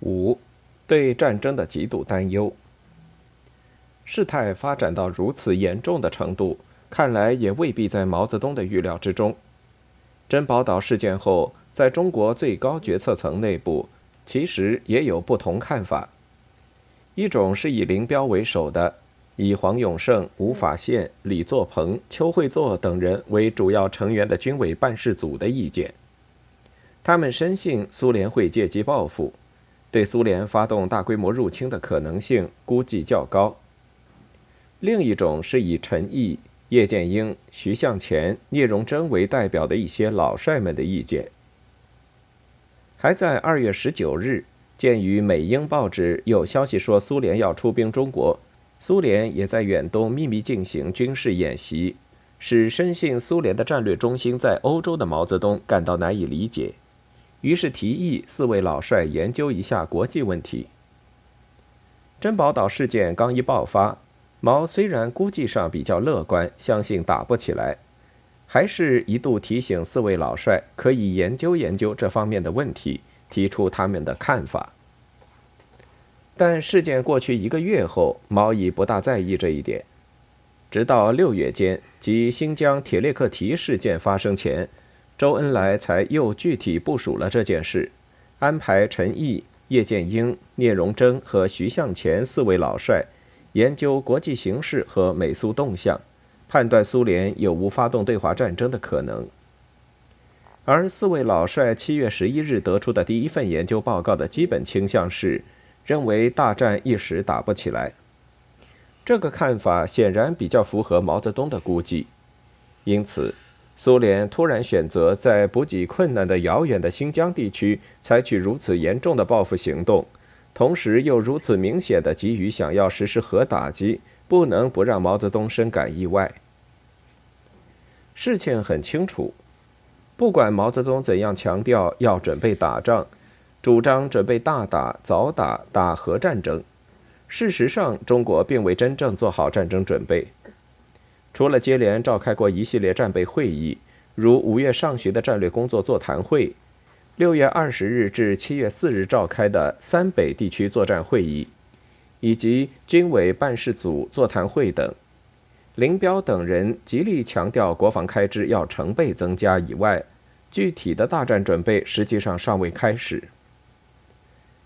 五，对战争的极度担忧。事态发展到如此严重的程度，看来也未必在毛泽东的预料之中。珍宝岛事件后，在中国最高决策层内部，其实也有不同看法。一种是以林彪为首的，以黄永胜、吴法宪、李作鹏、邱会作等人为主要成员的军委办事组的意见。他们深信苏联会借机报复。对苏联发动大规模入侵的可能性估计较高。另一种是以陈毅、叶剑英、徐向前、聂荣臻为代表的一些老帅们的意见。还在二月十九日，鉴于美英报纸有消息说苏联要出兵中国，苏联也在远东秘密进行军事演习，使深信苏联的战略中心在欧洲的毛泽东感到难以理解。于是提议四位老帅研究一下国际问题。珍宝岛事件刚一爆发，毛虽然估计上比较乐观，相信打不起来，还是一度提醒四位老帅可以研究研究这方面的问题，提出他们的看法。但事件过去一个月后，毛已不大在意这一点。直到六月间，即新疆铁列克提事件发生前。周恩来才又具体部署了这件事，安排陈毅、叶剑英、聂荣臻和徐向前四位老帅研究国际形势和美苏动向，判断苏联有无发动对华战争的可能。而四位老帅七月十一日得出的第一份研究报告的基本倾向是，认为大战一时打不起来。这个看法显然比较符合毛泽东的估计，因此。苏联突然选择在补给困难的遥远的新疆地区采取如此严重的报复行动，同时又如此明显的急于想要实施核打击，不能不让毛泽东深感意外。事情很清楚，不管毛泽东怎样强调要准备打仗，主张准备大打、早打、打核战争，事实上中国并未真正做好战争准备。除了接连召开过一系列战备会议，如五月上旬的战略工作座谈会，六月二十日至七月四日召开的三北地区作战会议，以及军委办事组座谈会等，林彪等人极力强调国防开支要成倍增加以外，具体的大战准备实际上尚未开始。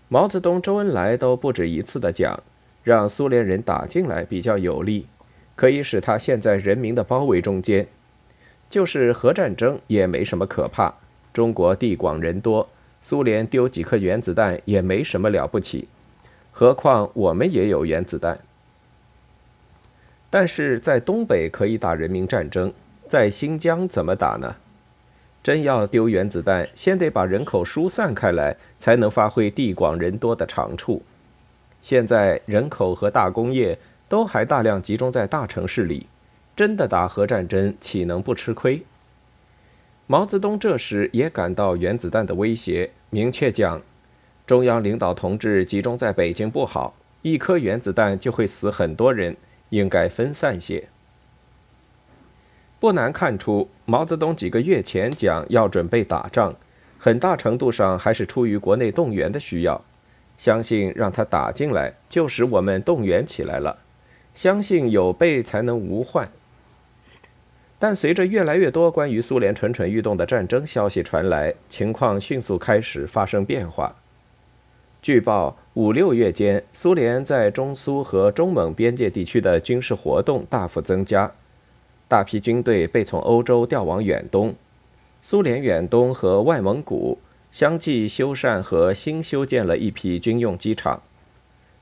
毛泽东、周恩来都不止一次的讲，让苏联人打进来比较有利。可以使他陷在人民的包围中间，就是核战争也没什么可怕。中国地广人多，苏联丢几颗原子弹也没什么了不起，何况我们也有原子弹。但是在东北可以打人民战争，在新疆怎么打呢？真要丢原子弹，先得把人口疏散开来，才能发挥地广人多的长处。现在人口和大工业。都还大量集中在大城市里，真的打核战争岂能不吃亏？毛泽东这时也感到原子弹的威胁，明确讲：中央领导同志集中在北京不好，一颗原子弹就会死很多人，应该分散些。不难看出，毛泽东几个月前讲要准备打仗，很大程度上还是出于国内动员的需要，相信让他打进来，就使我们动员起来了。相信有备才能无患，但随着越来越多关于苏联蠢蠢欲动的战争消息传来，情况迅速开始发生变化。据报，五六月间，苏联在中苏和中蒙边界地区的军事活动大幅增加，大批军队被从欧洲调往远东，苏联远东和外蒙古相继修缮和新修建了一批军用机场。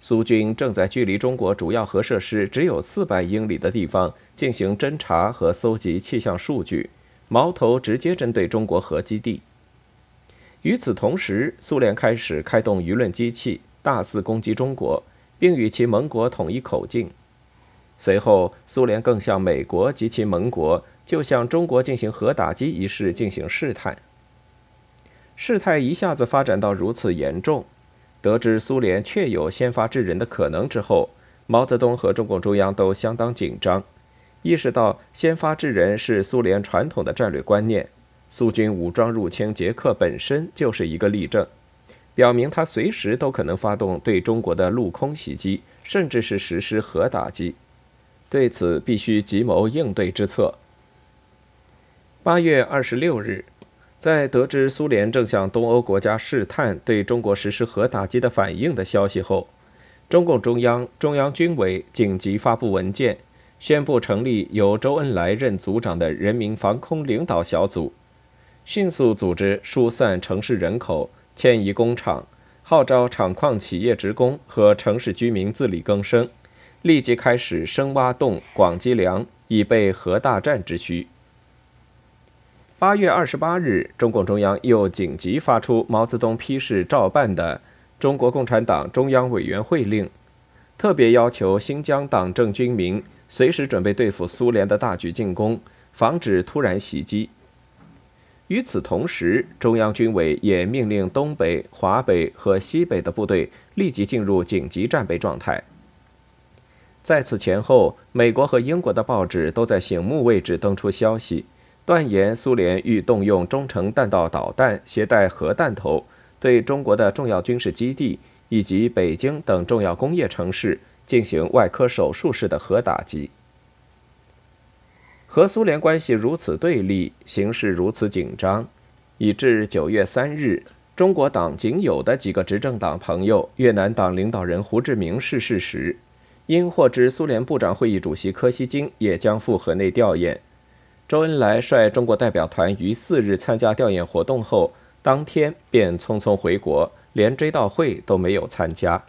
苏军正在距离中国主要核设施只有四百英里的地方进行侦察和搜集气象数据，矛头直接针对中国核基地。与此同时，苏联开始开动舆论机器，大肆攻击中国，并与其盟国统一口径。随后，苏联更向美国及其盟国就向中国进行核打击一事进行试探。事态一下子发展到如此严重。得知苏联确有先发制人的可能之后，毛泽东和中共中央都相当紧张，意识到先发制人是苏联传统的战略观念。苏军武装入侵捷克本身就是一个例证，表明他随时都可能发动对中国的陆空袭击，甚至是实施核打击。对此，必须急谋应对之策。八月二十六日，在得知苏联正向东欧国家试探对中国实施核打击的反应的消息后，中共中央、中央军委紧急发布文件，宣布成立由周恩来任组长的人民防空领导小组，迅速组织疏散城市人口。迁移工厂，号召厂矿企业职工和城市居民自力更生，立即开始深挖洞、广积粮，以备核大战之需。八月二十八日，中共中央又紧急发出毛泽东批示照办的《中国共产党中央委员会令》，特别要求新疆党政军民随时准备对付苏联的大举进攻，防止突然袭击。与此同时，中央军委也命令东北、华北和西北的部队立即进入紧急战备状态。在此前后，美国和英国的报纸都在醒目位置登出消息，断言苏联欲动用中程弹道导弹携带核弹头，对中国的重要军事基地以及北京等重要工业城市进行外科手术式的核打击。和苏联关系如此对立，形势如此紧张，以致九月三日，中国党仅有的几个执政党朋友越南党领导人胡志明逝世时，因获知苏联部长会议主席柯西金也将赴河内吊唁，周恩来率中国代表团于四日参加吊唁活动后，当天便匆匆回国，连追悼会都没有参加。